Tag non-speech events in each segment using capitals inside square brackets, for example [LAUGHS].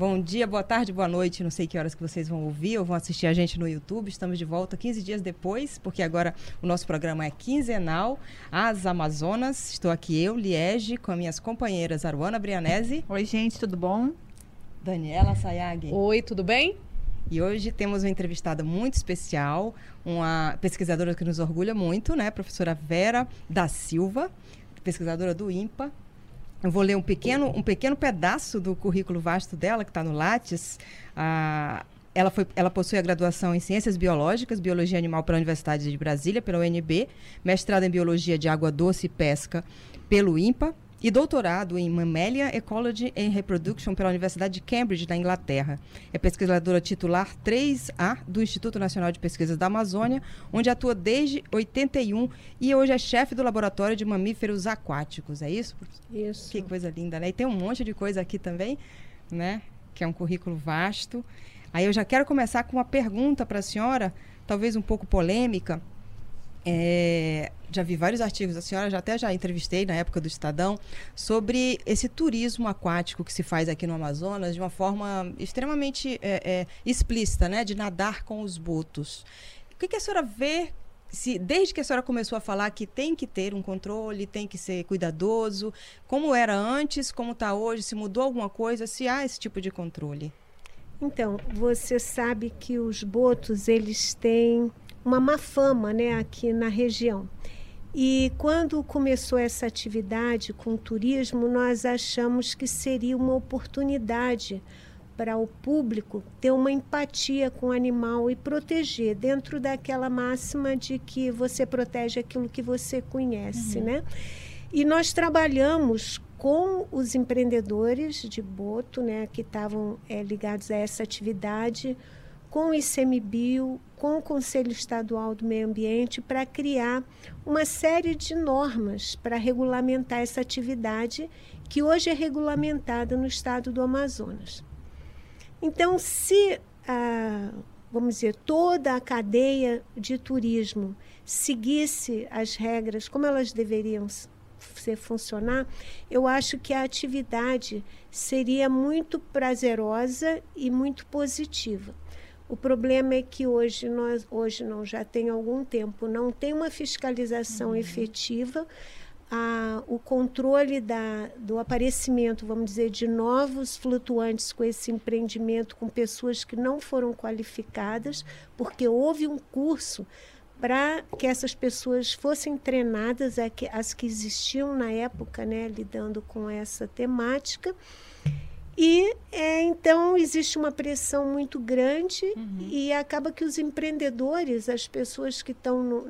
Bom dia, boa tarde, boa noite. Não sei que horas que vocês vão ouvir ou vão assistir a gente no YouTube. Estamos de volta 15 dias depois, porque agora o nosso programa é quinzenal. As Amazonas. Estou aqui eu, Liege, com minhas companheiras Aruana Brianese. Oi, gente, tudo bom? Daniela Sayag. Oi, tudo bem? E hoje temos uma entrevistada muito especial, uma pesquisadora que nos orgulha muito, né? Professora Vera da Silva, pesquisadora do IMPA, eu vou ler um pequeno, um pequeno pedaço do currículo vasto dela, que está no Lattes. Ah, ela, foi, ela possui a graduação em Ciências Biológicas, Biologia Animal pela Universidade de Brasília, pela UNB, mestrado em Biologia de Água Doce e Pesca pelo INPA, e doutorado em Mammalia Ecology and Reproduction pela Universidade de Cambridge, na Inglaterra. É pesquisadora titular 3A do Instituto Nacional de Pesquisas da Amazônia, onde atua desde 81 e hoje é chefe do Laboratório de Mamíferos Aquáticos. É isso? Isso. Que coisa linda, né? E tem um monte de coisa aqui também, né? Que é um currículo vasto. Aí eu já quero começar com uma pergunta para a senhora, talvez um pouco polêmica. É, já vi vários artigos, a senhora já até já entrevistei na época do Estadão, sobre esse turismo aquático que se faz aqui no Amazonas de uma forma extremamente é, é, explícita, né? De nadar com os botos. O que, que a senhora vê se, desde que a senhora começou a falar que tem que ter um controle, tem que ser cuidadoso, como era antes, como está hoje, se mudou alguma coisa, se há esse tipo de controle? Então, você sabe que os botos, eles têm uma má fama né, aqui na região. E quando começou essa atividade com o turismo, nós achamos que seria uma oportunidade para o público ter uma empatia com o animal e proteger, dentro daquela máxima de que você protege aquilo que você conhece, uhum. né? E nós trabalhamos com os empreendedores de Boto, né, que estavam é, ligados a essa atividade, com o ICMBio, com o Conselho Estadual do Meio Ambiente, para criar uma série de normas para regulamentar essa atividade que hoje é regulamentada no estado do Amazonas. Então, se, ah, vamos dizer, toda a cadeia de turismo seguisse as regras como elas deveriam ser funcionar, eu acho que a atividade seria muito prazerosa e muito positiva. O problema é que hoje nós, hoje não, já tem algum tempo, não tem uma fiscalização uhum. efetiva. A, o controle da, do aparecimento, vamos dizer, de novos flutuantes com esse empreendimento, com pessoas que não foram qualificadas, porque houve um curso para que essas pessoas fossem treinadas, as que existiam na época, né, lidando com essa temática. E é, então existe uma pressão muito grande uhum. e acaba que os empreendedores, as pessoas que estão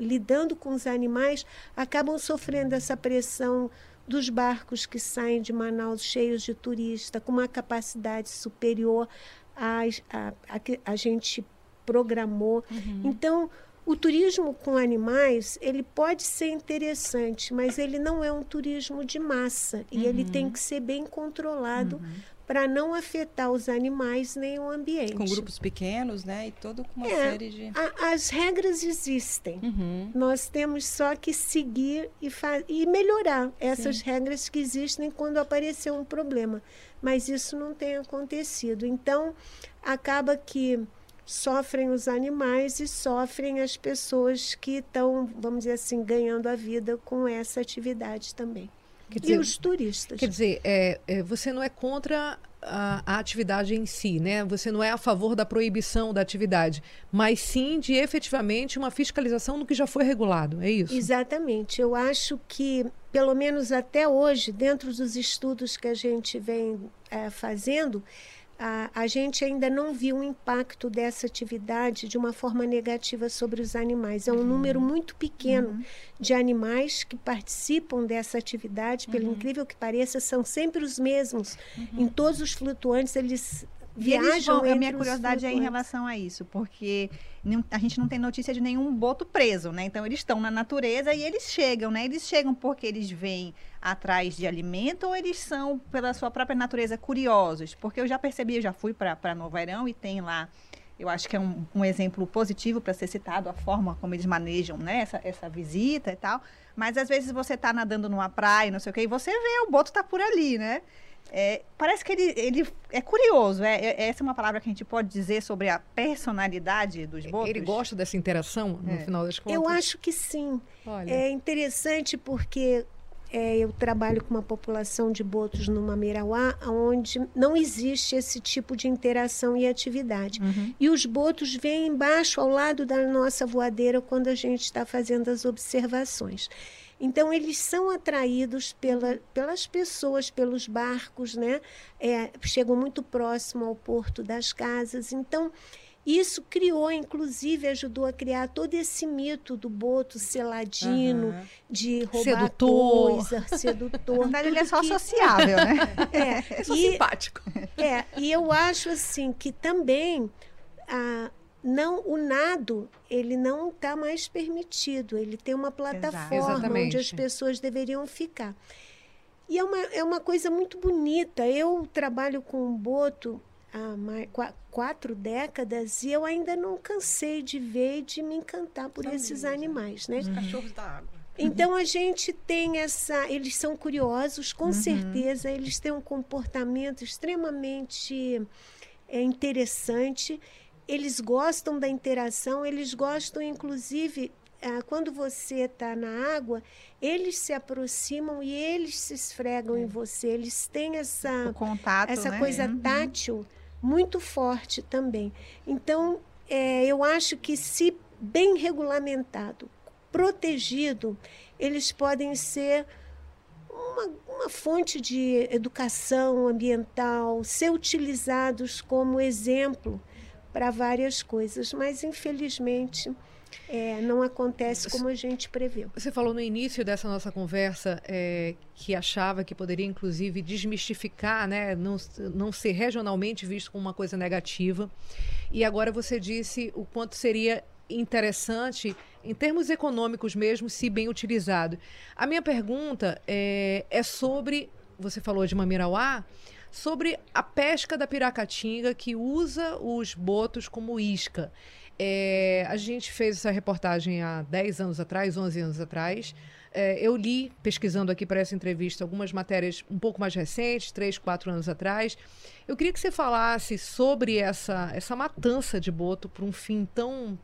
lidando com os animais, acabam sofrendo essa pressão dos barcos que saem de Manaus cheios de turista, com uma capacidade superior à a, a, que a gente programou. Uhum. Então, o turismo com animais, ele pode ser interessante, mas ele não é um turismo de massa uhum. e ele tem uhum. que ser bem controlado uhum. para não afetar os animais nem o ambiente. Com grupos pequenos, né? E todo com uma é, série de a, as regras existem. Uhum. Nós temos só que seguir e, e melhorar essas Sim. regras que existem quando aparecer um problema. Mas isso não tem acontecido. Então, acaba que sofrem os animais e sofrem as pessoas que estão, vamos dizer assim, ganhando a vida com essa atividade também. Dizer, e os turistas. Quer dizer, é, é, você não é contra a, a, atividade em si, né? Você não é a favor da proibição da atividade, mas sim de efetivamente uma fiscalização do que já foi regulado, é isso? Exatamente. Eu acho que, pelo menos até hoje, dentro dos estudos que a gente vem é, fazendo, a, a gente ainda não viu o impacto dessa atividade de uma forma negativa sobre os animais. É um uhum. número muito pequeno uhum. de animais que participam dessa atividade, pelo uhum. incrível que pareça, são sempre os mesmos. Em todos os flutuantes, eles viajam vão, A minha curiosidade é em relação a isso, porque a gente não tem notícia de nenhum boto preso, né? Então eles estão na natureza e eles chegam, né? Eles chegam porque eles vêm atrás de alimento ou eles são pela sua própria natureza curiosos? Porque eu já percebi, eu já fui para Novo Airão e tem lá eu acho que é um, um exemplo positivo para ser citado a forma como eles manejam né, essa, essa visita e tal. Mas às vezes você está nadando numa praia, não sei o quê, e você vê o boto tá por ali, né? É, parece que ele, ele é curioso. É, é, essa é uma palavra que a gente pode dizer sobre a personalidade dos botos? Ele gosta dessa interação, no É. final das contas? Eu acho que sim. Olha, É interessante porque é, eu trabalho com uma população de botos no Mamirauá, onde não existe esse tipo de interação e atividade. Uhum. E os botos vêm embaixo, ao lado da nossa voadeira, quando a gente está fazendo as observações. Então, eles são atraídos pela, pelas pessoas, pelos barcos, né? É, chegam muito próximo ao porto das casas. Então, isso criou, inclusive, ajudou a criar todo esse mito do boto seladino, Aham. de roubar Sedutor. coisa, Na sedutor. verdade, ele é só que- sociável, né? [LAUGHS] É, é só e- simpático. é, e eu acho assim que também ah, não o nado ele não está mais permitido. Ele tem uma plataforma Exatamente. onde as pessoas deveriam ficar. E é uma, é uma coisa muito bonita. Eu trabalho com o boto há mais, qua- quatro décadas e eu ainda não cansei de ver e de me encantar por São esses lindos, né? animais, né? Os cachorros da água. Então a gente tem essa. Eles são curiosos, com certeza, eles têm um comportamento extremamente é, interessante. Eles gostam da interação, eles gostam, inclusive, ah, quando você está na água, eles se aproximam e eles se esfregam em você. Eles têm essa contato, essa né? coisa Uhum. tátil muito forte também. Então, é, eu acho que se bem regulamentado, protegido, eles podem ser uma, uma fonte de educação ambiental, ser utilizados como exemplo para várias coisas, mas infelizmente é, não acontece como a gente preveu. Você falou no início dessa nossa conversa é, que achava que poderia, inclusive, desmistificar, né, não, não ser regionalmente visto como uma coisa negativa. E agora você disse o quanto seria interessante, em termos econômicos mesmo, se bem utilizado. A minha pergunta é, é sobre, você falou de Mamirauá, sobre a pesca da piracatinga que usa os botos como isca. É, a gente fez essa reportagem há 10 anos atrás, 11 anos atrás. É, eu li, pesquisando aqui para essa entrevista, algumas matérias um pouco mais recentes, 3, 4 anos atrás. Eu queria que você falasse sobre essa, essa matança de boto por um fim tão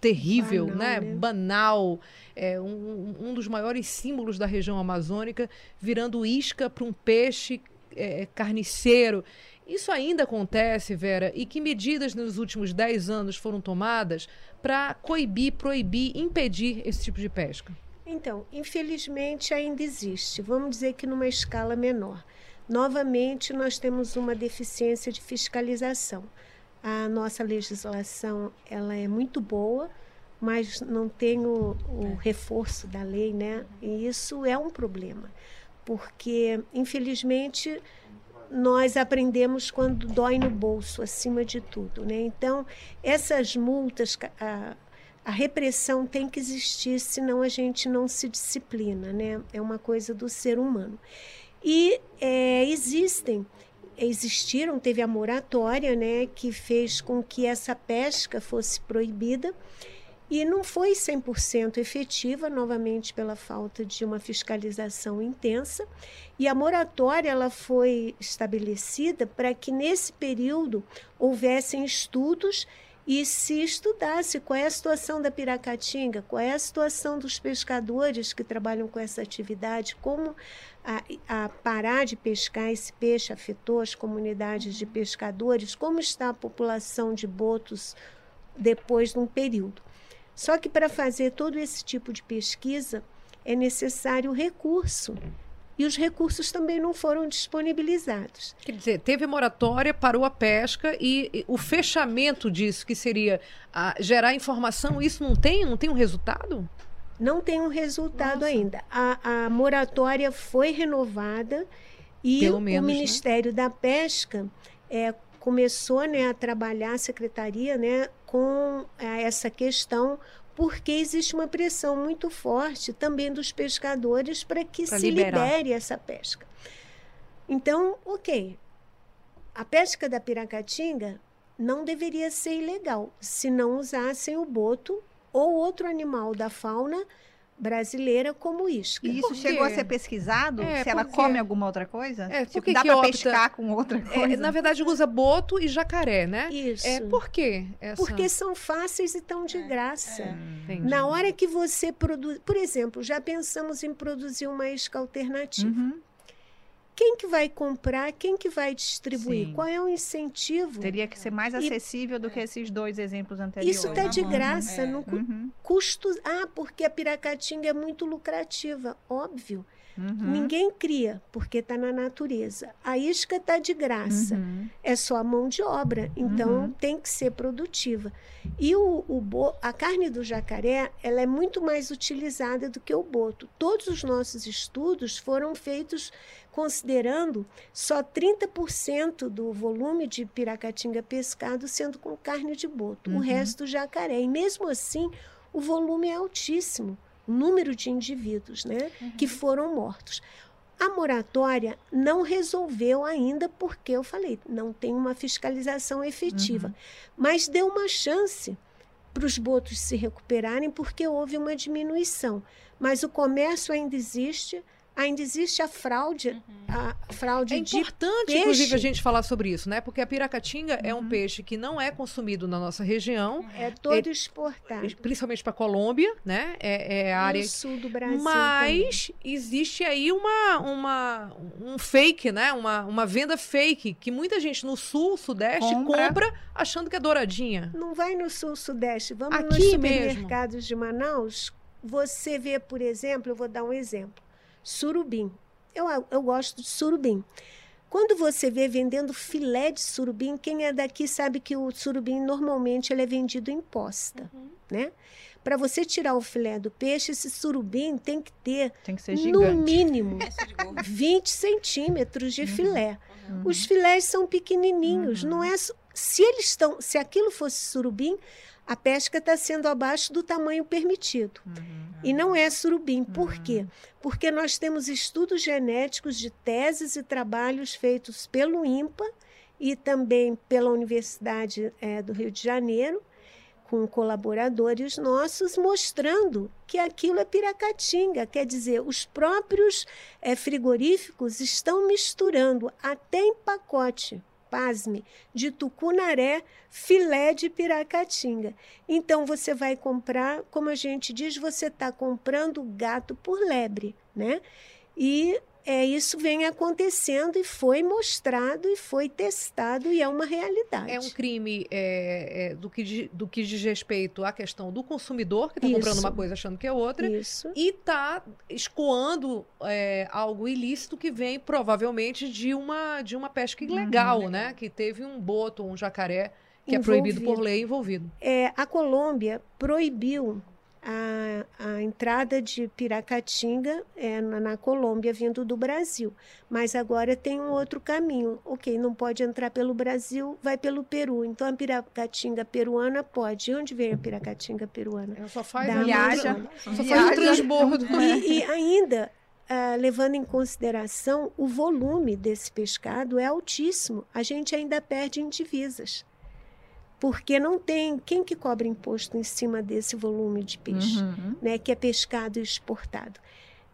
terrível, Banal, né? né? banal, é, um, um dos maiores símbolos da região amazônica, virando isca para um peixe é, carniceiro. Isso ainda acontece, Vera? E que medidas nos últimos 10 anos foram tomadas para coibir, proibir, impedir esse tipo de pesca? Então, infelizmente ainda existe, vamos dizer que numa escala menor. Novamente, nós temos uma deficiência de fiscalização. A nossa legislação ela é muito boa, mas não tem o, o reforço da lei, né? E isso é um problema, porque infelizmente nós aprendemos quando dói no bolso, acima de tudo, né? Então, essas multas, a, a repressão tem que existir, senão a gente não se disciplina, né? É uma coisa do ser humano. E é, existem, existiram, teve a moratória, né, que fez com que essa pesca fosse proibida e não foi 100% efetiva, novamente pela falta de uma fiscalização intensa. E a moratória ela foi estabelecida para que nesse período houvessem estudos e se estudasse qual é a situação da piracatinga, qual é a situação dos pescadores que trabalham com essa atividade, como a, a parar de pescar esse peixe afetou as comunidades de pescadores, como está a população de botos depois de um período. Só que para fazer todo esse tipo de pesquisa é necessário recurso. E os recursos também não foram disponibilizados. Quer dizer, teve moratória, parou a pesca e, e o fechamento disso, que seria ah, gerar informação, isso não tem, não tem um resultado? Não tem um resultado Nossa. ainda. A, a moratória foi renovada e Pelo o menos, né? Ministério da Pesca é, começou né, a trabalhar, a secretaria, né, com eh, essa questão, porque existe uma pressão muito forte também dos pescadores para que Pra se liberar. libere essa pesca. Então, ok, a pesca da piracatinga não deveria ser ilegal se não usassem o boto ou outro animal da fauna brasileira como isca. E isso chegou a ser pesquisado? É, se ela come alguma outra coisa? É, por tipo, que dá que pra opta- pescar com outra É, coisa? na verdade, usa boto e jacaré, né? Isso. É, por quê? Essa... Porque são fáceis e estão de É, graça. é. Entendi. Na hora que você produz, por exemplo, já pensamos em produzir uma isca alternativa. Uhum. Quem que vai comprar? Quem que vai distribuir? Sim. Qual é o incentivo? Teria que ser mais E- acessível do que esses dois exemplos anteriores. Isso está de Uhum. graça, É. não cu- Uhum. custo. Ah, porque a piracatinga é muito lucrativa, óbvio. Uhum. Ninguém cria, porque está na natureza. A isca está de graça. Uhum. é só a mão de obra, então Uhum. tem que ser produtiva. E o, o bo- a carne do jacaré ela é muito mais utilizada do que o boto. Todos os nossos estudos foram feitos considerando só 30% do volume de piracatinga pescado sendo com carne de boto, o Uhum. resto jacaré. E mesmo assim, o volume é altíssimo, o número de indivíduos né, que foram mortos. A moratória não resolveu ainda, porque eu falei, não tem uma fiscalização efetiva. Mas deu uma chance para os botos se recuperarem, porque houve uma diminuição. Mas o comércio ainda existe, ainda existe a fraude, a fraude É de importante, peixe. inclusive, a gente falar sobre isso, né? Porque a piracatinga é um Uhum. peixe que não é consumido na nossa região, é todo exportado. principalmente para Colômbia, né? É, é a área no sul do Brasil. também. Mas existe aí uma, uma, um fake, né? Uma, uma venda fake que muita gente no sul, sudeste, Compra. compra, achando que é douradinha. Não vai no sul sudeste, vamos nos Aqui mesmo. supermercados de Manaus. Você vê, por exemplo, eu vou dar um exemplo: surubim. Eu, eu gosto de surubim. Quando você vê vendendo filé de surubim, quem é daqui sabe que o surubim normalmente ele é vendido em posta, né? Para você tirar o filé do peixe, esse surubim tem que ter, Tem que ser no mínimo, [LAUGHS] Essa de gordo. 20 centímetros de filé. Uhum. Os filés são pequenininhos, Uhum. não é? s- Se eles estão, se aquilo fosse surubim, a pesca está sendo abaixo do tamanho permitido. Uhum. E não é surubim. Por Uhum. quê? Porque nós temos estudos genéticos de teses e trabalhos feitos pelo INPA e também pela Universidade eh, do Rio de Janeiro, com colaboradores nossos, mostrando que aquilo é piracatinga. Quer dizer, os próprios eh, frigoríficos estão misturando até em pacote. Pasme, de tucunaré, filé de piracatinga. Então você vai comprar, como a gente diz, você está comprando gato por lebre, né? E é, isso vem acontecendo e foi mostrado e foi testado e é uma realidade. É um crime é, é, do, que, do que diz respeito à questão do consumidor, que está comprando uma coisa achando que é outra, Isso. e está escoando é, algo ilícito que vem provavelmente de uma, de uma pesca ilegal, legal. né? Que teve um boto, um jacaré, que é proibido por Envolvido. lei envolvido. É, a Colômbia proibiu a, a entrada de piracatinga é, na, na Colômbia vindo do Brasil. Mas agora tem um outro caminho. Ok, não pode entrar pelo Brasil, vai pelo Peru. Então a piracatinga peruana pode. E onde vem a piracatinga peruana? Ela só faz, Da a- Viaja. Amazônia. só faz o Viaja. transbordo. E, e ainda, ah, levando em consideração, o volume desse pescado é altíssimo. A gente ainda perde em divisas. Porque não tem quem que cobra imposto em cima desse volume de peixe, Uhum. né, que é pescado e exportado.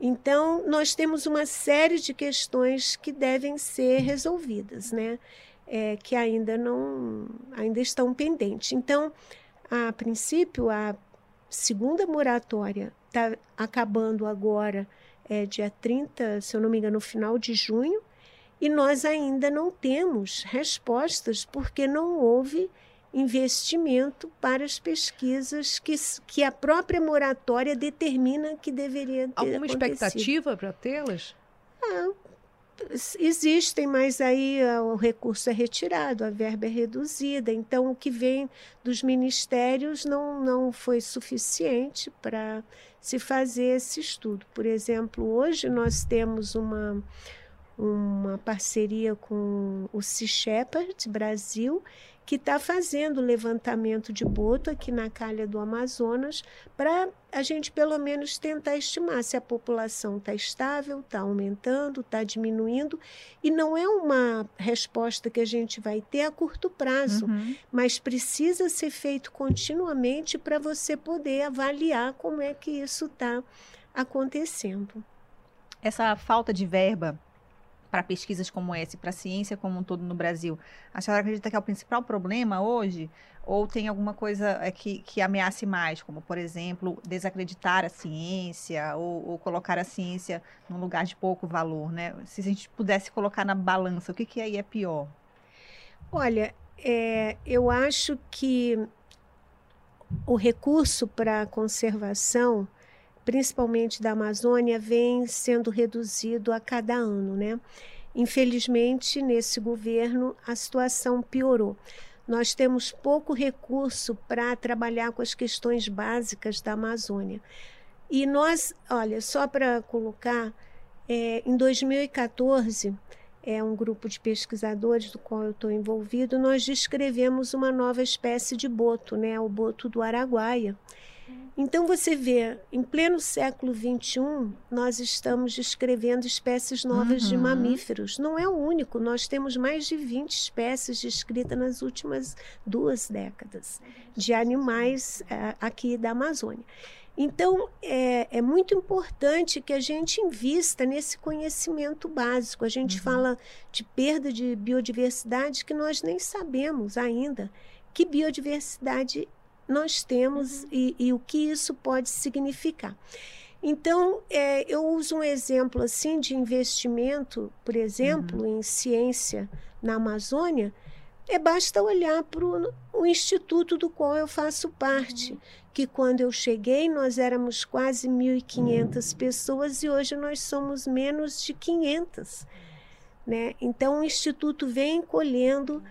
Então, nós temos uma série de questões que devem ser resolvidas, né, é, que ainda não ainda estão pendentes. Então, a princípio, a segunda moratória está acabando agora, é, dia 30, se eu não me engano, no final de junho, e nós ainda não temos respostas porque não houve investimento para as pesquisas que, que a própria moratória determina que deveria ter Alguma acontecido. expectativa para tê-las? S- Existem, mas aí ah, o recurso é retirado, a verba é reduzida. Então, o que vem dos ministérios não, não foi suficiente para se fazer esse estudo. Por exemplo, hoje nós temos uma, uma parceria com o Sea Shepherd Brasil, que está fazendo levantamento de boto aqui na calha do Amazonas para a gente pelo menos tentar estimar se a população está estável, está aumentando, está diminuindo. E não é uma resposta que a gente vai ter a curto prazo, Uhum. mas precisa ser feito continuamente para você poder avaliar como é que isso está acontecendo. Essa falta de verba para pesquisas como essa, para a ciência como um todo no Brasil, a senhora acredita que é o principal problema hoje? Ou tem alguma coisa é, que, que ameace mais, como, por exemplo, desacreditar a ciência ou, ou colocar a ciência num lugar de pouco valor, né? Se a gente pudesse colocar na balança, o que, que aí é pior? Olha, é, eu acho que o recurso para a conservação, principalmente da Amazônia, vem sendo reduzido a cada ano, né? Infelizmente, nesse governo, a situação piorou. Nós temos pouco recurso para trabalhar com as questões básicas da Amazônia. E nós, olha, só para colocar, é, em 2014, é um grupo de pesquisadores do qual eu estou envolvido, nós descrevemos uma nova espécie de boto, né, o boto do Araguaia. Então você vê, em pleno século XXI, nós estamos descrevendo espécies novas de Uhum. mamíferos. Não é o único, nós temos mais de 20 espécies descritas nas últimas duas décadas de animais eh, aqui da Amazônia. Então, é, é muito importante que a gente invista nesse conhecimento básico. A gente fala de perda de biodiversidade que nós nem sabemos ainda que biodiversidade nós temos e, e o que isso pode significar. Então, é, eu uso um exemplo assim de investimento, por exemplo, em ciência na Amazônia. É basta olhar para o instituto do qual eu faço parte, que quando eu cheguei nós éramos quase 1.500 pessoas e hoje nós somos menos de 500. Né? Então, o instituto vem colhendo,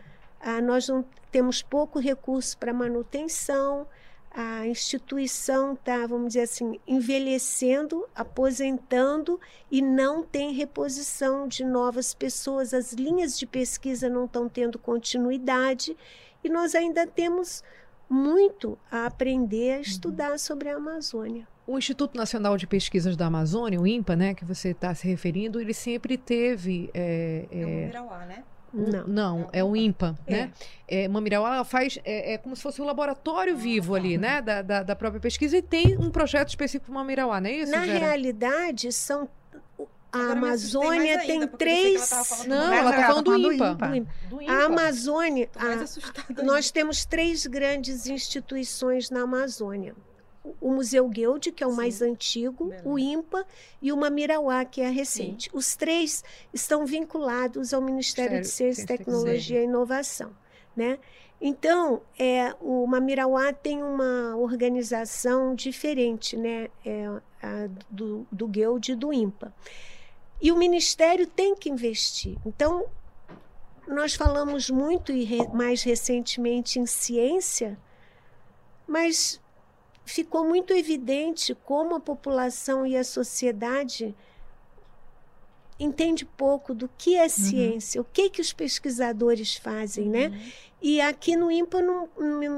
ah, nós não temos pouco recurso para manutenção, a instituição está, vamos dizer assim, envelhecendo, aposentando e não tem reposição de novas pessoas. As linhas de pesquisa não estão tendo continuidade e nós ainda temos muito a aprender a estudar sobre a Amazônia. O Instituto Nacional de Pesquisas da Amazônia, o INPA, né, que você está se referindo, ele sempre teve. é, É o é, Mirauá, né? Não. não, é o INPA, É. né? É, Mamirauá ela faz é, é como se fosse um laboratório vivo ali, né, da, da, da própria pesquisa e tem um projeto específico para Mamirauá, não é isso? Na Vera? realidade, são a Agora Amazônia ainda, tem ela três. Não, ela tá Ela falando do INPA. INPA. do INPA. Do A Amazônia, Tá a- nós temos três grandes instituições na Amazônia. O- Museu Guild, que é o Sim. mais antigo, Beleza. o INPA e o Mamirauá, que é a recente. Os três estão vinculados ao Ministério de Sério, Ciência, ciência Tecnologia e Inovação. Né? Então, é, o Mamirauá tem uma organização diferente né? é, a do, do Guild e do INPA. E o Ministério tem que investir. Então, nós falamos muito e re- mais recentemente em ciência, mas ficou muito evidente como a população e a sociedade entende pouco do que é ciência, o que que os pesquisadores fazem, né? E aqui no INPA não,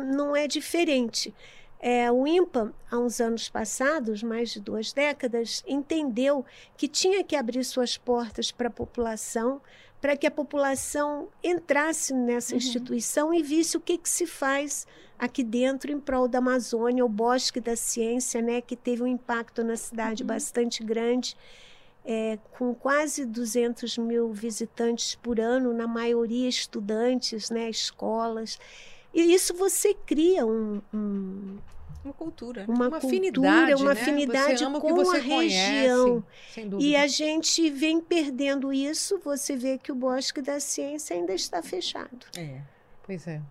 não é diferente. É, o INPA, há uns anos passados, mais de duas décadas, entendeu que tinha que abrir suas portas para a população, para que a população entrasse nessa instituição e visse o que, que se faz aqui dentro em prol da Amazônia, o Bosque da Ciência, né, que teve um impacto na cidade bastante grande, é, com quase 200 mil visitantes por ano, na maioria estudantes, né, escolas. E isso você cria um- um, Uma cultura. uma, uma cultura, afinidade, uma né? afinidade com a região. conhece. E a gente vem perdendo isso. Você vê que o Bosque da Ciência ainda está fechado. É. Pois é.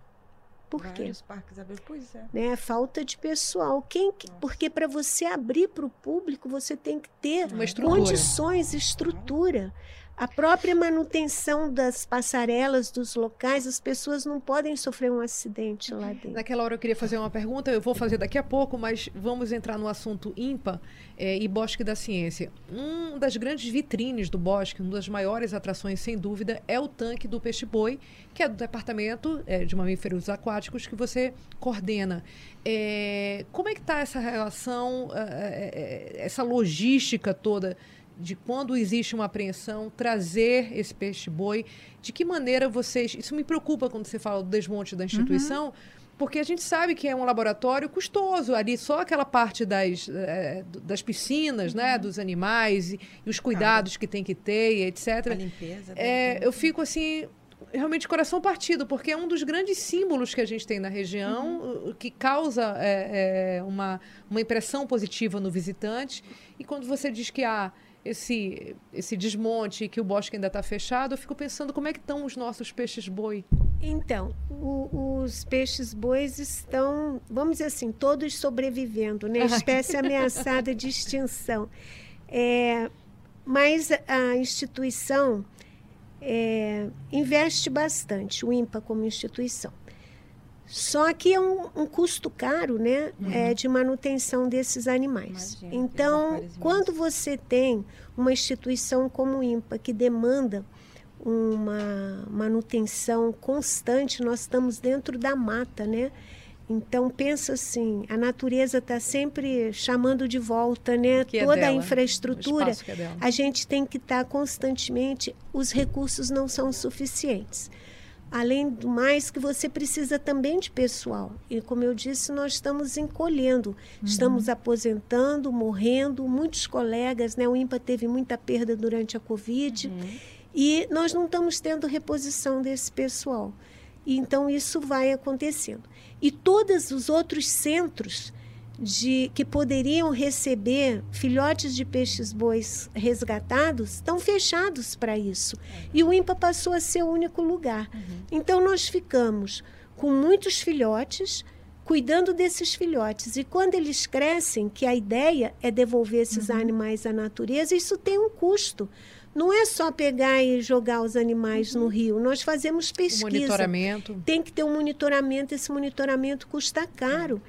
Por quê? Vários parques abertos. Pois é. Né? Falta de pessoal. Quem que- porque para você abrir para o público, você tem que ter condições, estrutura. A própria manutenção das passarelas, dos locais, as pessoas não podem sofrer um acidente lá dentro. Naquela hora eu queria fazer uma pergunta, eu vou fazer daqui a pouco, mas vamos entrar no assunto IMPA é, e Bosque da Ciência. Uma das grandes vitrines do Bosque, uma das maiores atrações, sem dúvida, é o tanque do peixe-boi, que é do Departamento é, de Mamíferos Aquáticos que você coordena. É, como é que está essa relação, essa logística toda de quando existe uma apreensão, trazer esse peixe-boi. De que maneira vocês. Isso me preocupa quando você fala do desmonte da instituição. Uhum. Porque a gente sabe que é um laboratório custoso, ali só aquela parte das, é, das piscinas, né, uhum. né, dos animais e, e os cuidados que tem que ter, etc. A limpeza. É, eu fico assim, realmente coração partido, porque é um dos grandes símbolos que a gente tem na região, uhum. que causa é, é, uma, uma impressão positiva no visitante. E quando você diz que há esse, esse desmonte que o bosque ainda está fechado, eu fico pensando como é que estão os nossos peixes-boi. Então, o, os peixes-bois estão, vamos dizer assim, todos sobrevivendo, né? [LAUGHS] Espécie ameaçada de extinção. É, mas a instituição é, investe bastante, o INPA como instituição. Só que é um, um custo caro, né, uhum. é, de manutenção desses animais. Imagina, então, quando você tem uma instituição como o INPA que demanda uma manutenção constante, nós estamos dentro da mata, né? Então pensa assim, a natureza está sempre chamando de volta, né? Que Toda é a infraestrutura, é a gente tem que estar tá constantemente. Os recursos não são suficientes. Além do mais, que você precisa também de pessoal. E, como eu disse, nós estamos encolhendo, uhum. estamos aposentando, morrendo. Muitos colegas, né? o INPA teve muita perda durante a Covid. Uhum. E nós não estamos tendo reposição desse pessoal. E, então, isso vai acontecendo. E todos os outros centros de que poderiam receber filhotes de peixes bois resgatados estão fechados para isso. E o INPA passou a ser o único lugar. Uhum. Então nós ficamos com muitos filhotes cuidando desses filhotes. E quando eles crescem, que a ideia é devolver esses uhum. animais à natureza, isso tem um custo. Não é só pegar e jogar os animais uhum. no rio. Nós fazemos pesquisa. O monitoramento. Tem que ter um monitoramento. Esse monitoramento custa caro.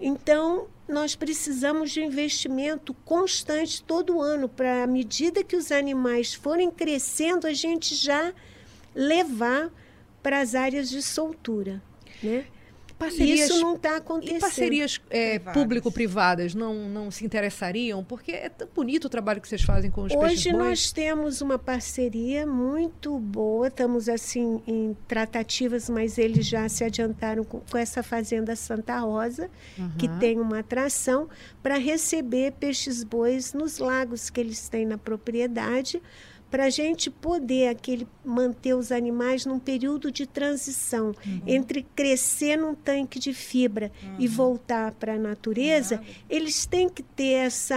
Então, nós precisamos de investimento constante todo ano, para à medida que os animais forem crescendo, a gente já levar para as áreas de soltura. Né? Parcerias, Isso não está acontecendo. E parcerias é, público-privadas não, não se interessariam? Porque é tão bonito o trabalho que vocês fazem com os Hoje nós temos uma parceria muito boa, estamos assim em tratativas, mas eles já se adiantaram com, com essa fazenda Santa Rosa, uhum. que tem uma atração para receber peixes-bois nos lagos que eles têm na propriedade para a gente poder aquele, manter os animais num período de transição uhum. entre crescer num tanque de fibra uhum. e voltar para a natureza, eles têm que ter essa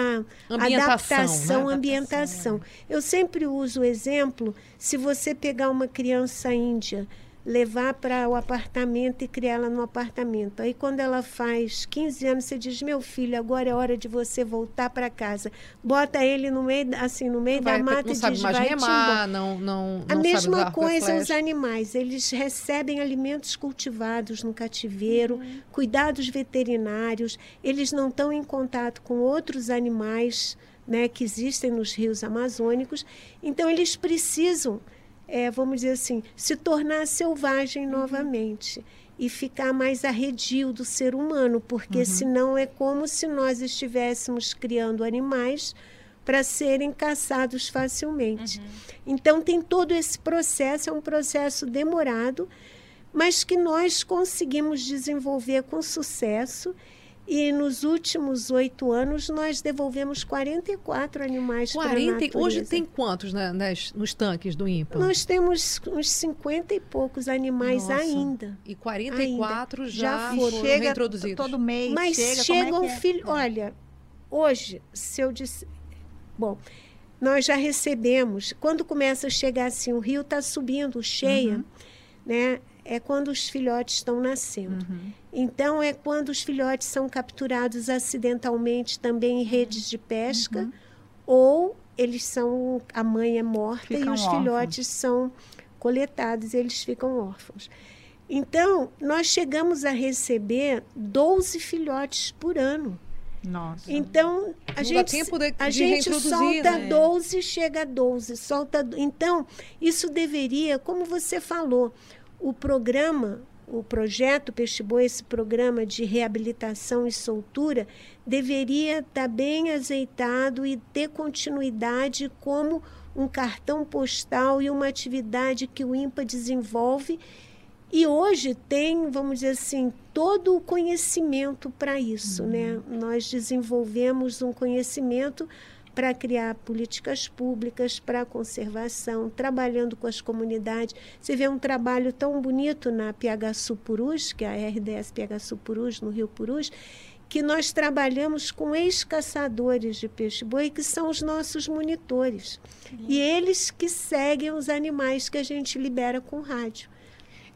ambientação, adaptação, né? ambientação. É. Eu sempre uso o exemplo, se você pegar uma criança índia levar para o apartamento e criá-la no apartamento. Aí quando ela faz 15 anos, você diz: "Meu filho, agora é hora de você voltar para casa". Bota ele no meio assim, no meio vai, da mata não e sabe diz: mais "Vai remar, não não A mesma coisa os animais, eles recebem alimentos cultivados no cativeiro, uhum. cuidados veterinários, eles não estão em contato com outros animais, né, que existem nos rios amazônicos, então eles precisam é, vamos dizer assim, se tornar selvagem uhum. novamente e ficar mais arredio do ser humano, porque uhum. senão é como se nós estivéssemos criando animais para serem caçados facilmente. Uhum. Então tem todo esse processo, é um processo demorado, mas que nós conseguimos desenvolver com sucesso e nos últimos oito anos nós devolvemos 44 animais 40, para a. Hoje tem quantos na, nas, nos tanques do INPA? Nós temos uns 50 e poucos animais Nossa. ainda. E 44 ainda. já, já foram chega reintroduzidos. todo mês. Mas chega, chegam é é? filhos. Olha, hoje, se eu disse. Bom, nós já recebemos. Quando começa a chegar assim, o rio está subindo, cheia, uhum. né? É quando os filhotes estão nascendo. Uhum. Então, é quando os filhotes são capturados acidentalmente também em redes de pesca. Uhum. ou eles são a mãe é morta Ficam e os órfãos. filhotes são coletados e eles ficam órfãos. Então, nós chegamos a receber 12 filhotes por ano. Nossa. Então, a dá gente, tempo de- a de gente solta né? 12, chega a 12, solta. Então, isso deveria, como você falou, o programa, o projeto Peixe Boi, esse programa de reabilitação e soltura, deveria estar bem azeitado e ter continuidade como um cartão postal e uma atividade que o INPA desenvolve e hoje tem, vamos dizer assim, todo o conhecimento para isso, né? Nós desenvolvemos um conhecimento para criar políticas públicas para a conservação, trabalhando com as comunidades. Você vê um trabalho tão bonito na PH Purus, que é a RDS PH Purus, no Rio Purus, que nós trabalhamos com ex-caçadores de peixe-boi, que são os nossos monitores. E eles que seguem os animais que a gente libera com rádio.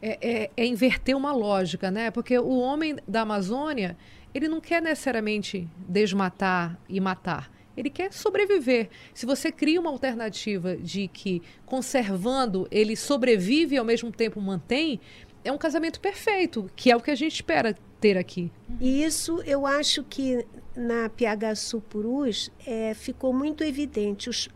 é, é- é inverter uma lógica, né? Porque o homem da Amazônia, ele não quer necessariamente desmatar e matar. Ele quer sobreviver. Se você cria uma alternativa de que conservando ele sobrevive e ao mesmo tempo mantém, é um casamento perfeito, que é o que a gente espera ter aqui. E isso eu acho que na PH Purus é, ficou muito evidente. Os,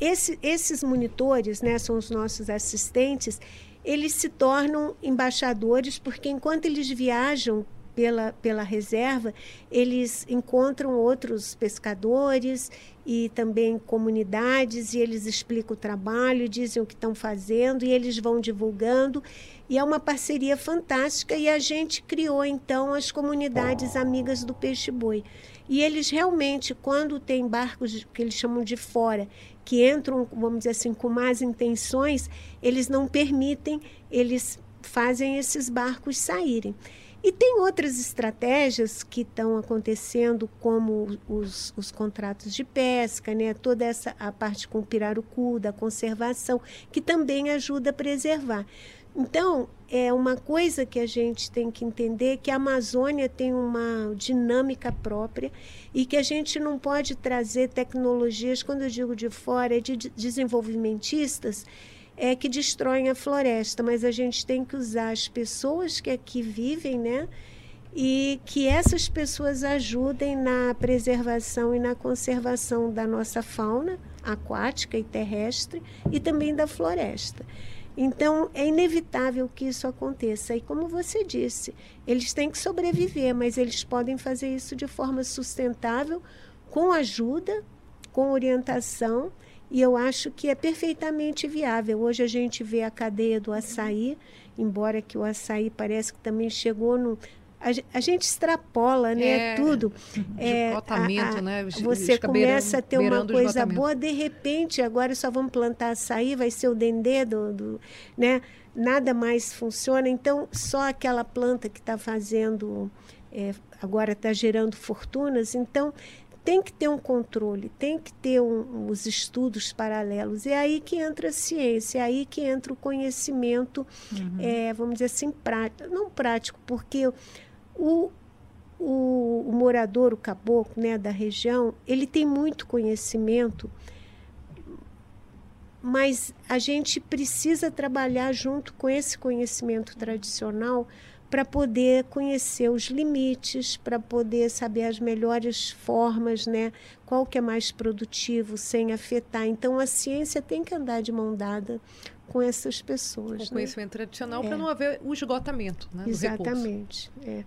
esse- esses monitores, né, são os nossos assistentes, eles se tornam embaixadores porque enquanto eles viajam pela, pela reserva, eles encontram outros pescadores e também comunidades e eles explicam o trabalho, dizem o que estão fazendo e eles vão divulgando. E é uma parceria fantástica e a gente criou então as comunidades amigas do peixe-boi. E eles realmente, quando tem barcos que eles chamam de fora, que entram, vamos dizer assim, com más intenções, eles não permitem, eles fazem esses barcos saírem. E tem outras estratégias que estão acontecendo, como os, os contratos de pesca, né? toda essa a parte com o pirarucu, da conservação, que também ajuda a preservar. Então, é uma coisa que a gente tem que entender que a Amazônia tem uma dinâmica própria e que a gente não pode trazer tecnologias, quando eu digo de fora, é de de- desenvolvimentistas, é que destroem a floresta, mas a gente tem que usar as pessoas que aqui vivem, né? E que essas pessoas ajudem na preservação e na conservação da nossa fauna aquática e terrestre e também da floresta. Então, é inevitável que isso aconteça. E como você disse, eles têm que sobreviver, mas eles podem fazer isso de forma sustentável, com ajuda, com orientação, e eu acho que é perfeitamente viável. Hoje a gente vê a cadeia do açaí, embora que o açaí parece que também chegou no. A, ge- a gente extrapola, né? É, Tudo. É, a- a- né? Os- Você começa a ter uma coisa boa, de repente, agora só vamos plantar açaí, vai ser o dendê do, do- né? Nada mais funciona. Então, só aquela planta que está fazendo, é, agora está gerando fortunas. Então, tem que ter um controle, tem que ter um- os estudos paralelos. É aí que entra a ciência, é aí que entra o conhecimento, é, vamos dizer assim, prático. Não prático, porque o, o, o morador, o caboclo né, da região, ele tem muito conhecimento, mas a gente precisa trabalhar junto com esse conhecimento tradicional para poder conhecer os limites, para poder saber as melhores formas, né? Qual que é mais produtivo sem afetar. Então a ciência tem que andar de mão dada com essas Com pessoas. né? conhecimento tradicional É. para não haver o esgotamento né. Exatamente. É.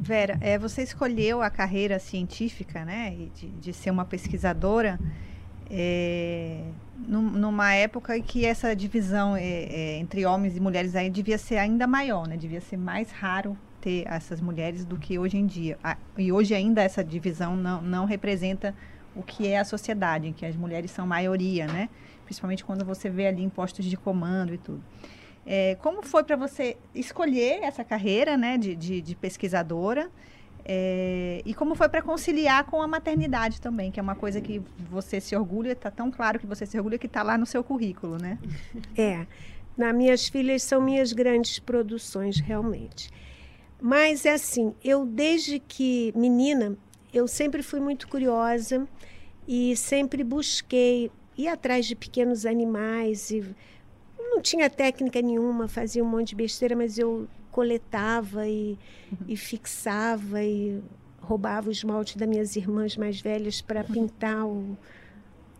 Vera, é, você escolheu a carreira científica, né, e de, de ser uma pesquisadora, é, num- numa época em que essa divisão é, é, entre homens e mulheres aí devia ser ainda maior, né, devia ser mais raro ter essas mulheres do que hoje em dia. E hoje ainda essa divisão não, não representa o que é a sociedade, em que as mulheres são maioria, né, principalmente quando você vê ali em postos de comando e tudo. É, como foi para você escolher essa carreira né, de, de, de pesquisadora? É, e como foi para conciliar com a maternidade também, que é uma coisa que você se orgulha, está tão claro que você se orgulha que está lá no seu currículo, né? [LAUGHS] É, na minhas filhas são minhas grandes produções, realmente. Mas é assim, eu desde que menina, eu sempre fui muito curiosa e sempre busquei ir atrás de pequenos animais e não tinha técnica nenhuma, fazia um monte de besteira, mas eu coletava e, e fixava e roubava o esmalte das minhas irmãs mais velhas para pintar o,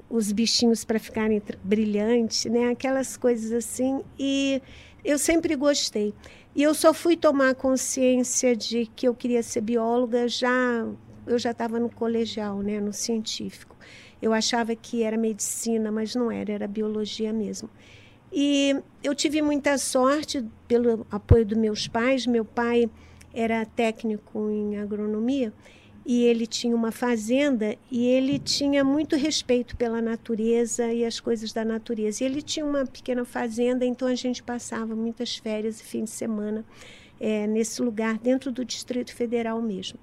os bichinhos para ficarem brilhantes, né? Aquelas coisas assim. E eu sempre gostei. E eu só fui tomar consciência de que eu queria ser bióloga já eu já estava no colegial, né, no científico. Eu achava que era medicina, mas não era, era biologia mesmo. E eu tive muita sorte pelo apoio dos meus pais. Meu pai era técnico em agronomia e ele tinha uma fazenda e ele tinha muito respeito pela natureza e as coisas da natureza. E ele tinha uma pequena fazenda, então a gente passava muitas férias e fim de semana é, nesse lugar, dentro do Distrito Federal mesmo.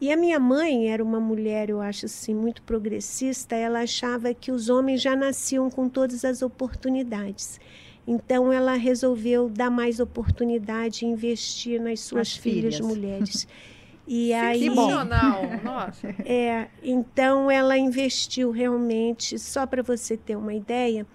E a minha mãe era uma mulher, eu acho assim, muito progressista. Ela achava que os homens já nasciam com todas as oportunidades. Então ela resolveu dar mais oportunidade e investir nas suas as filhas, filhas mulheres. [LAUGHS] E aí, [LAUGHS] nossa. É, então ela investiu realmente, só para você ter uma ideia,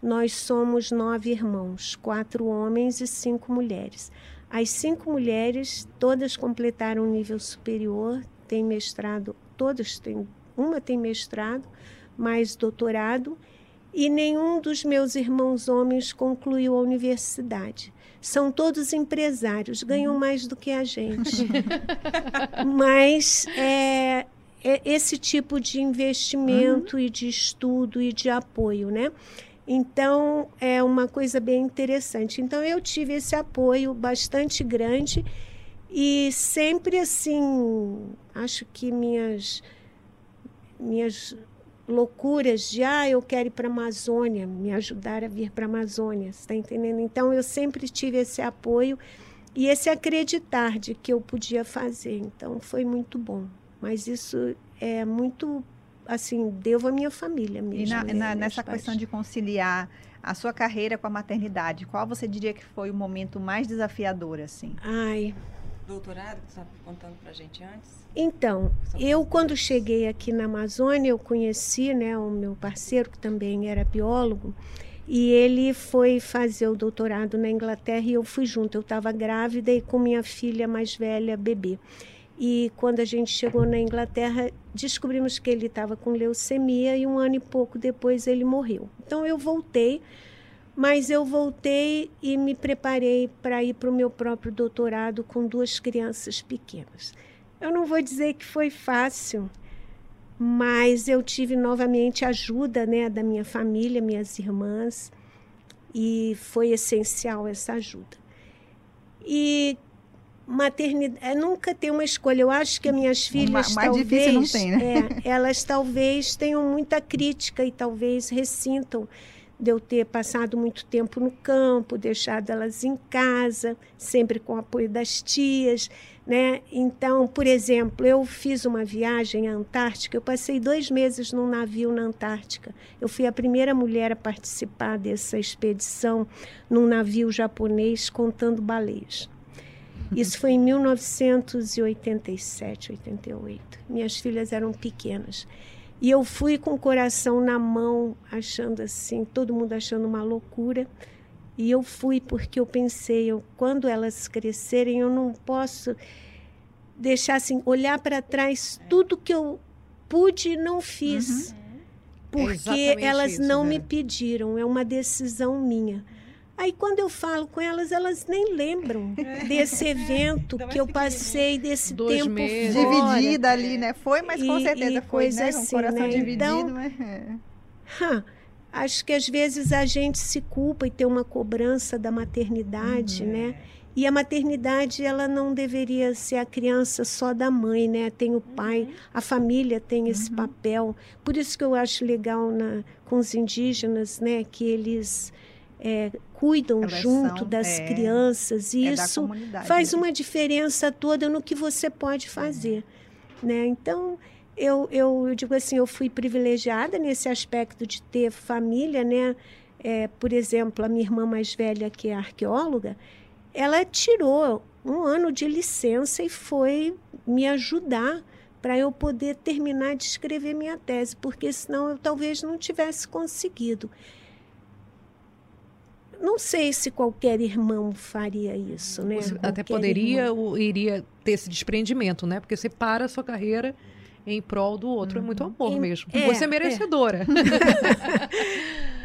nós somos nove irmãos, quatro homens e cinco mulheres. As cinco mulheres, todas completaram o nível superior, têm mestrado, todas têm, uma tem mestrado, mais doutorado, e nenhum dos meus irmãos homens concluiu a universidade. São todos empresários, ganham uhum. mais do que a gente. [LAUGHS] Mas é, é, esse tipo de investimento uhum. e de estudo e de apoio, né? Então, é uma coisa bem interessante. Então, eu tive esse apoio bastante grande e sempre assim, acho que minhas minhas loucuras de ah, eu quero ir para a Amazônia, me ajudar a vir para a Amazônia, está entendendo? Então eu sempre tive esse apoio e esse acreditar de que eu podia fazer. Então foi muito bom. Mas isso é muito assim, devo à minha família mesmo. E na, né? na, nessa pais. questão de conciliar a sua carreira com a maternidade, qual você diria que foi o momento mais desafiador, assim? Ai. Doutorado, que você estava contando para a gente antes? Então, eu quando cheguei aqui na Amazônia, eu conheci né, o meu parceiro, que também era biólogo, e ele foi fazer o doutorado na Inglaterra e eu fui junto. Eu estava grávida e com minha filha mais velha, bebê. E quando a gente chegou na Inglaterra, descobrimos que ele estava com leucemia e um ano e pouco depois ele morreu. Então eu voltei, mas eu voltei e me preparei para ir para o meu próprio doutorado com duas crianças pequenas. Eu não vou dizer que foi fácil, mas eu tive novamente ajuda né, da minha família, minhas irmãs, e foi essencial essa ajuda. E maternidade é, nunca tem uma escolha. Eu acho que as minhas filhas mais talvez, não tem, né? é, elas talvez tenham muita crítica e talvez ressintam de eu ter passado muito tempo no campo, deixado elas em casa, sempre com o apoio das tias, né? Então, por exemplo, eu fiz uma viagem à Antártica, eu passei dois meses num navio na Antártica. Eu fui a primeira mulher a participar dessa expedição num navio japonês contando baleias. Isso foi em 1987, 88. Minhas filhas eram pequenas. E eu fui com o coração na mão, achando assim, todo mundo achando uma loucura. E eu fui porque eu pensei, eu, quando elas crescerem, eu não posso deixar assim, olhar para trás tudo que eu pude e não fiz. Uhum. Porque é elas isso, não né? me pediram, é uma decisão minha. Aí quando eu falo com elas, elas nem lembram [LAUGHS] desse evento que eu passei, desse Dois tempo meses. fora. Dividida ali, né? Foi, mas com e, certeza e foi, né? Assim, um coração né? dividido, então, mas... É. acho que às vezes a gente se culpa e tem uma cobrança da maternidade, uhum. né? E a maternidade, ela não deveria ser a criança só da mãe, né? Tem o pai, uhum. a família tem esse uhum. papel. Por isso que eu acho legal na, com os indígenas, né? Que eles é, cuidam Elas junto são, das é, crianças e é isso faz uma diferença toda no que você pode fazer, né? Então eu, eu, eu, digo assim, eu fui privilegiada nesse aspecto de ter família, né? É, por exemplo, a minha irmã mais velha que é arqueóloga, ela tirou um ano de licença e foi me ajudar para eu poder terminar de escrever minha tese, porque senão eu talvez não tivesse conseguido. Não sei se qualquer irmão faria isso, né? Você até poderia irmão. ou iria ter esse desprendimento, né? Porque você para a sua carreira em prol do outro. É muito amor Em- mesmo. é, você é é. merecedora. [LAUGHS]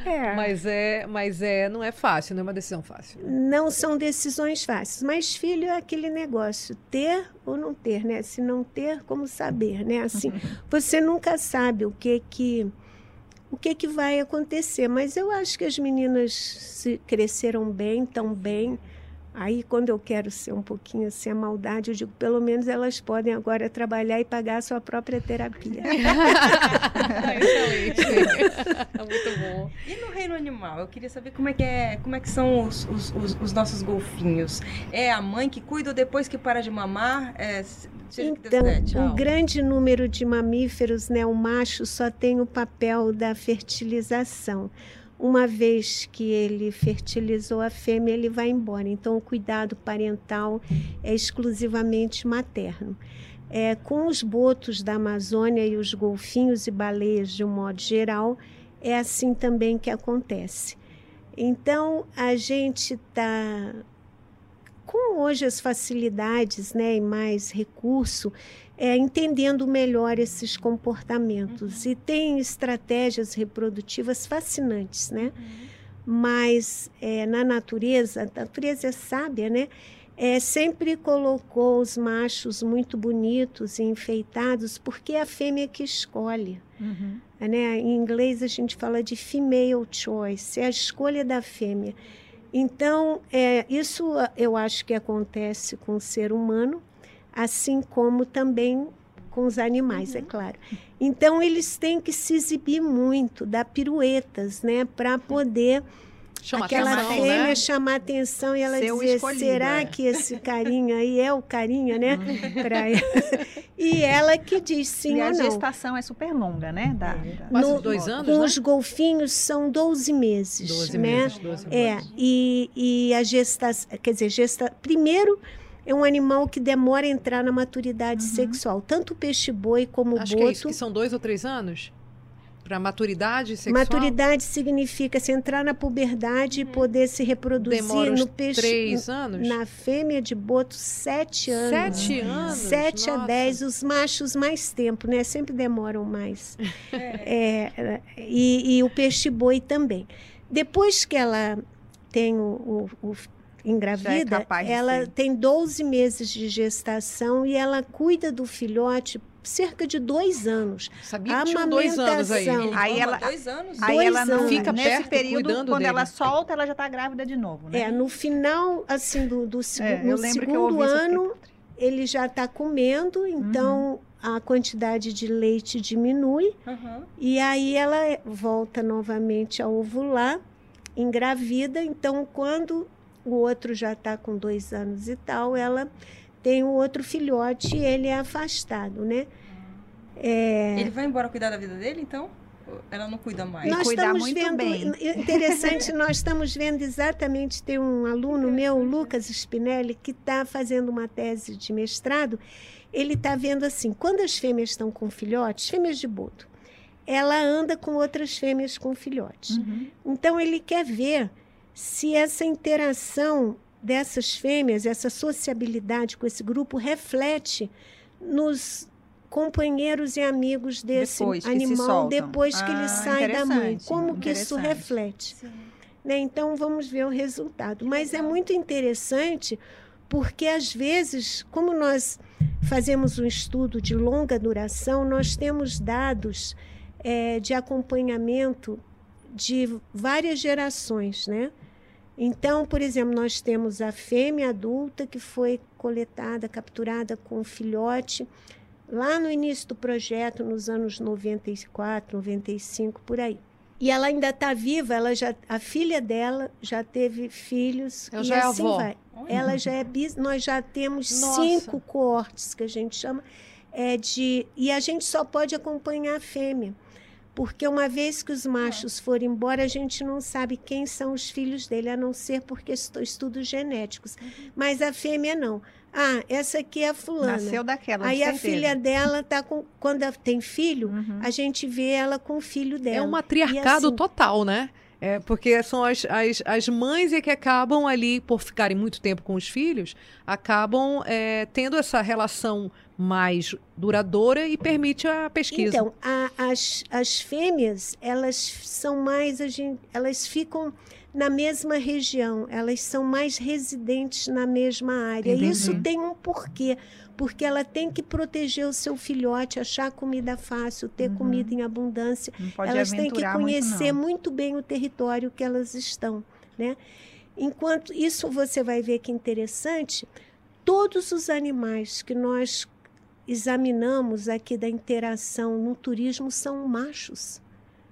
É. mas é, mas é, não é fácil, não é uma decisão fácil. Não são decisões fáceis, mas filho é aquele negócio, ter ou não ter, né? Se não ter, como saber, né? Assim, você nunca sabe o que que o que que vai acontecer, mas eu acho que as meninas se cresceram bem, tão bem. Aí, quando eu quero ser um pouquinho assim, a maldade, eu digo, pelo menos elas podem agora trabalhar e pagar a sua própria terapia. [LAUGHS] Excelente. muito bom. E no reino animal, eu queria saber como é que é, como é que são os, os, os- os nossos golfinhos. É a mãe que cuida ou depois que para de mamar? É, se- seja o que Deus Então, um grande número de mamíferos, né, o macho só tem o papel da fertilização. Uma vez que ele fertilizou a fêmea, ele vai embora. Então, o cuidado parental é exclusivamente materno. É, com os botos da Amazônia e os golfinhos e baleias de um modo geral, é assim também que acontece. Então, a gente está com hoje as facilidades né, e mais recurso, é, entendendo melhor esses comportamentos. E tem estratégias reprodutivas fascinantes, né? Mas é, na natureza, a natureza é sábia, né? É, sempre colocou os machos muito bonitos e enfeitados, porque é a fêmea que escolhe. Uhum. Né? Em inglês a gente fala de female choice, é a escolha da fêmea. Então, é, isso eu acho que acontece com o ser humano, assim como também com os animais, é claro. Então, eles têm que se exibir muito, dar piruetas, né, para poder Chama aquela atenção, fêmea né? chamar atenção e ela Ser o dizer: escolhido, será é. que esse carinha aí é o carinha, né? Pra... e ela que diz sim e ou a não. gestação é super longa, né? Da, da- Quase No- dois anos, Com né? os golfinhos são 12 meses, 12 né? meses, 12 É, meses. e, e a gestação, quer dizer, gesta... primeiro é um animal que demora a entrar na maturidade sexual, tanto o peixe-boi como Acho o que é isso, boto. que são dois ou três anos? Para maturidade sexual? Maturidade significa se entrar na puberdade e poder se reproduzir Demora no peixe. três anos? Na fêmea de boto, sete anos. Sete anos? Sete a Nossa. dez, os machos mais tempo, né? Sempre demoram mais. [LAUGHS] É, e, e o peixe-boi também. Depois que ela tem o, o- o- engravida, capaz de ela ser. tem 12 meses de gestação e ela cuida do filhote cerca de dois anos. Sabia que tinham dois anos aí. Aí ela- dois anos. Aí Dois ela não anos. Fica nesse perto, período, cuidando quando dele. ela solta, ela já está grávida de novo, né? É, no final, assim, do, do segu- É, no segundo ano, ele já está comendo, então a quantidade de leite diminui. Aham. E aí ela volta novamente a ovular, engravida. Então, quando o outro já está com dois anos e tal, ela tem o outro filhote e ele é afastado, né? É, Ele vai embora cuidar da vida dele, então? Ela não cuida mais. Nós cuidar estamos muito vendo, bem. interessante, [LAUGHS] nós estamos vendo exatamente, tem um aluno meu, o Lucas Spinelli, que está fazendo uma tese de mestrado, ele está vendo assim, quando as fêmeas estão com filhotes, fêmeas de boto, ela anda com outras fêmeas com filhotes. Uhum. Então ele quer ver se essa interação dessas fêmeas, essa sociabilidade com esse grupo reflete nos companheiros e amigos desse Depois que animal soltam. depois que ele Ah, sai da mãe. Como que isso reflete? Né? Então vamos ver o resultado. Mas é muito interessante porque às vezes, como nós fazemos um estudo de longa duração, nós temos dados eh, de acompanhamento de várias gerações, né? Então, por exemplo, nós temos a fêmea adulta que foi coletada, capturada com o filhote lá no início do projeto, nos anos 94, 95, por aí. E ela ainda está viva, ela já, a filha dela já teve filhos Ela e já é assim avó. vai. Olha. Ela já é bis, nós já temos Nossa. cinco coortes que a gente chama é de e a gente só pode acompanhar a fêmea. Porque uma vez que os machos forem embora, a gente não sabe quem são os filhos dele, a não ser porque estu- estudos genéticos. Mas a fêmea não. Ah, essa aqui é a fulana. Nasceu daquela, Aí a filha dela tá com. Quando tem filho, Uhum. a gente vê ela com o filho dela. É um matriarcado assim- total, né? É, porque são as, as, as mães é que acabam ali, por ficarem muito tempo com os filhos, acabam é, tendo essa relação mais duradoura e permite a pesquisa. Então, a- as, as fêmeas, elas são mais, a gente, elas ficam na mesma região, elas são mais residentes na mesma área. Entendi. Isso tem um porquê, porque ela tem que proteger o seu filhote, achar comida fácil, ter Uhum. comida em abundância. Elas têm que conhecer muito, muito, bem o território que elas estão, né? Enquanto isso você vai ver que interessante, todos os animais que nós examinamos aqui da interação no turismo são machos.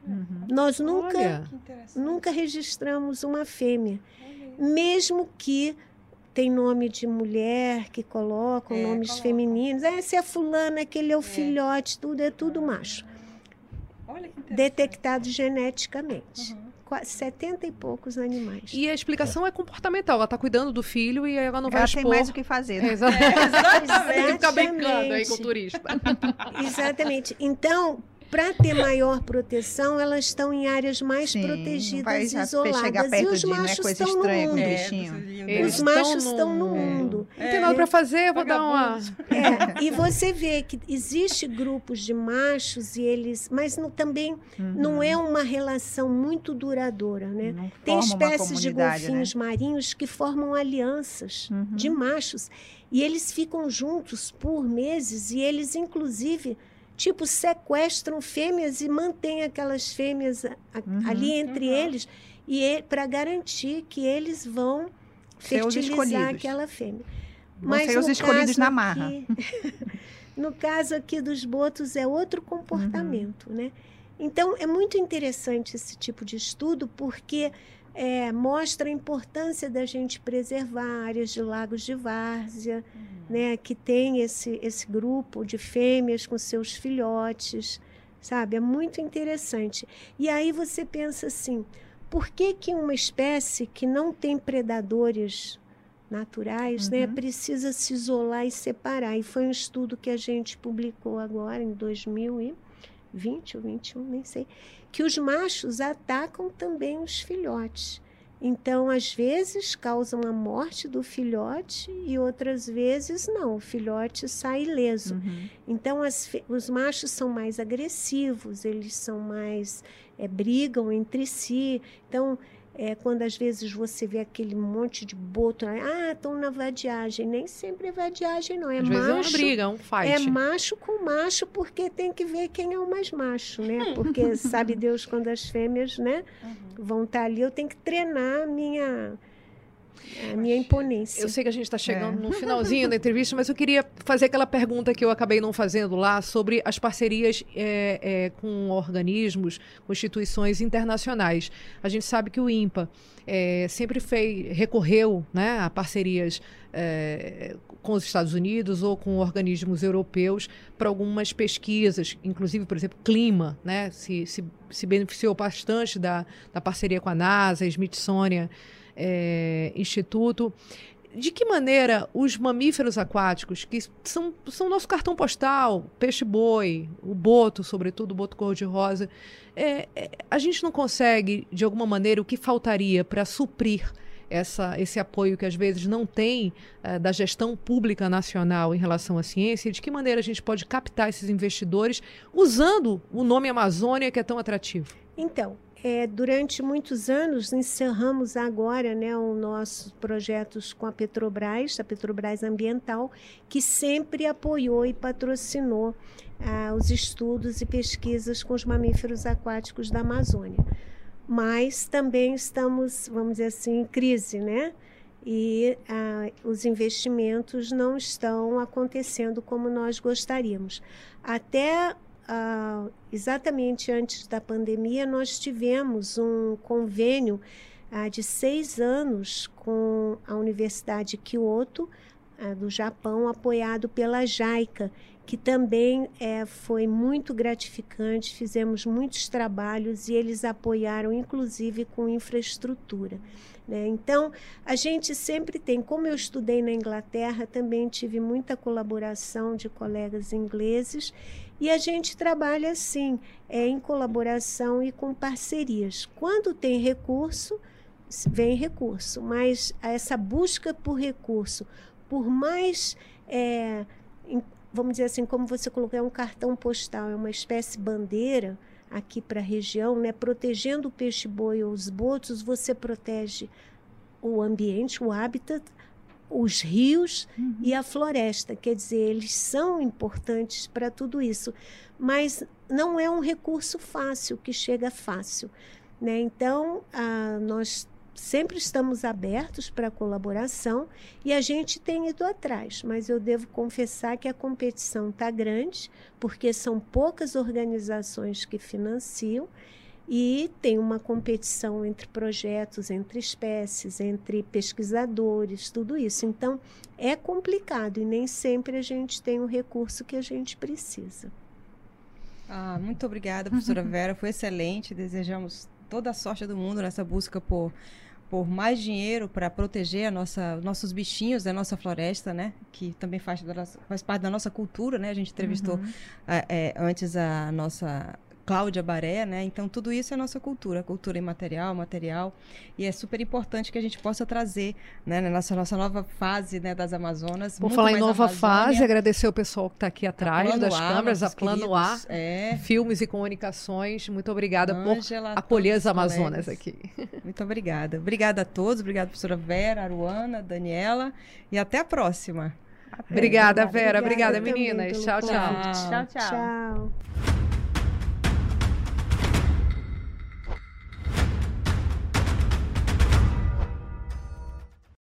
Uhum. Nós nunca Olha. Nunca registramos uma fêmea, mesmo que tem nome de mulher que colocam É, nomes coloca. femininos. Ah, esse é fulana, aquele é o filhote, tudo é tudo macho. Olha que. Detectado geneticamente. Uhum. Quase 70 e poucos animais. E a explicação é comportamental. Ela está cuidando do filho e ela não vai Ela expor. tem mais o que fazer. né? [LAUGHS] É, exa- Tem que ficar Exatamente. brincando aí com o turista. Exatamente. Então, para ter maior proteção, elas estão em áreas mais Sim, protegidas, isoladas. e os de, né, machos coisa estão no mundo. É, Os estão machos no- estão no é. mundo. Não tem nada para fazer, eu vou dar uma. É, e você vê que existe grupos de machos e eles, mas não- também não é uma relação muito duradoura, né? Não Tem Uhum. espécies de né? golfinhos marinhos que formam alianças Uhum. de machos e eles ficam juntos por meses e eles inclusive tipo sequestram fêmeas e mantêm aquelas fêmeas a- Uhum. ali entre Uhum. eles e para garantir que eles vão fertilizar aquela fêmea. Vão ser os escolhidos na marra. aqui- [LAUGHS] no caso aqui dos botos é outro comportamento, Uhum. né? Então é muito interessante esse tipo de estudo porque é, mostra a importância da gente preservar áreas de lagos de várzea, né? Que tem esse esse grupo de fêmeas com seus filhotes, sabe? É muito interessante. E aí você pensa assim, por que que uma espécie que não tem predadores naturais, né, Uhum. precisa se isolar e separar. E foi um estudo que a gente publicou agora em 2020 ou 21, nem sei, que os machos atacam também os filhotes. Então, às vezes causam a morte do filhote e outras vezes não, o filhote sai ileso. Uhum. Então, as os machos são mais agressivos, eles são mais. é, brigam entre si. Então, é, quando às vezes você vê aquele monte de boto, ah, estão na vadiagem. Nem sempre é vadiagem, não. É Às vezes é uma macho. briga, é um fight. É macho com macho, porque tem que ver quem é o mais macho, né? Porque sabe Deus quando as fêmeas, né, Uhum. vão estar ali, eu tenho que treinar a minha, a minha imponência. Eu sei que a gente está chegando É. no finalzinho da entrevista, mas eu queria fazer aquela pergunta que eu acabei não fazendo lá sobre as parcerias é, é, com organismos, com instituições internacionais. A gente sabe que o INPA é, sempre fez, recorreu né, a parcerias é, com os Estados Unidos ou com organismos europeus para algumas pesquisas, inclusive, por exemplo, clima, né, se, se, se beneficiou bastante da, da parceria com a NASA, Smithsonian é, Instituto. De que maneira os mamíferos aquáticos, que são, são nosso cartão postal, peixe-boi, o boto, sobretudo, o boto cor-de-rosa, é, é, a gente não consegue, de alguma maneira, o que faltaria para suprir essa, esse apoio que às vezes não tem eh, da gestão pública nacional em relação à ciência? E de que maneira a gente pode captar esses investidores usando o nome Amazônia, que é tão atrativo? Então, é, durante muitos anos, encerramos agora né, os nossos projetos com a Petrobras, a Petrobras Ambiental, que sempre apoiou e patrocinou ah, os estudos e pesquisas com os mamíferos aquáticos da Amazônia. Mas também estamos, vamos dizer assim, em crise, né? E ah, os investimentos não estão acontecendo como nós gostaríamos. Até ah, exatamente antes da pandemia, nós tivemos um convênio ah, de seis anos com a Universidade de Kyoto, do Japão, apoiado pela JICA, que também é, foi muito gratificante. Fizemos muitos trabalhos e eles apoiaram, inclusive, com infraestrutura. Né? Então, a gente sempre tem, como eu estudei na Inglaterra, também tive muita colaboração de colegas ingleses, e a gente trabalha assim, é, em colaboração e com parcerias. Quando tem recurso, vem recurso, mas essa busca por recurso, por mais. É, vamos dizer assim, como você colocou, é um cartão postal, é uma espécie bandeira aqui para a região, né? protegendo o peixe-boi ou os botos, você protege o ambiente, o habitat, os rios uhum. e a floresta. Quer dizer, eles são importantes para tudo isso, mas não é um recurso fácil, que chega fácil. Né? Então, ah, nós sempre estamos abertos para colaboração e a gente tem ido atrás, mas eu devo confessar que a competição está grande, porque são poucas organizações que financiam e tem uma competição entre projetos, entre espécies, entre pesquisadores, tudo isso. Então, é complicado e nem sempre a gente tem o recurso que a gente precisa. Ah, muito obrigada, professora [LAUGHS] Vera. Foi excelente. Desejamos toda a sorte do mundo nessa busca por por mais dinheiro para proteger a nossa, nossos bichinhos da nossa floresta, né? Que também faz, faz parte da nossa cultura, né? A gente entrevistou uhum. é, é, antes a nossa Cláudia Baré, né? Então tudo isso é nossa cultura, cultura imaterial, material, e é super importante que a gente possa trazer, né, na nossa, nossa nova fase, né, das Amazonas. Vou falar em nova fase, agradecer o pessoal que está aqui atrás das A, câmeras, a Plano A, é. Filmes e Comunicações. Muito obrigada Angela, por acolher as Amazonas colegas. aqui. Muito obrigada. Obrigada a todos, obrigada professora Vera, Aruana, Daniela, e até a próxima. Até. Obrigada, Vera. Obrigada, obrigada meninas. Tchau, tchau. Tchau, tchau. tchau.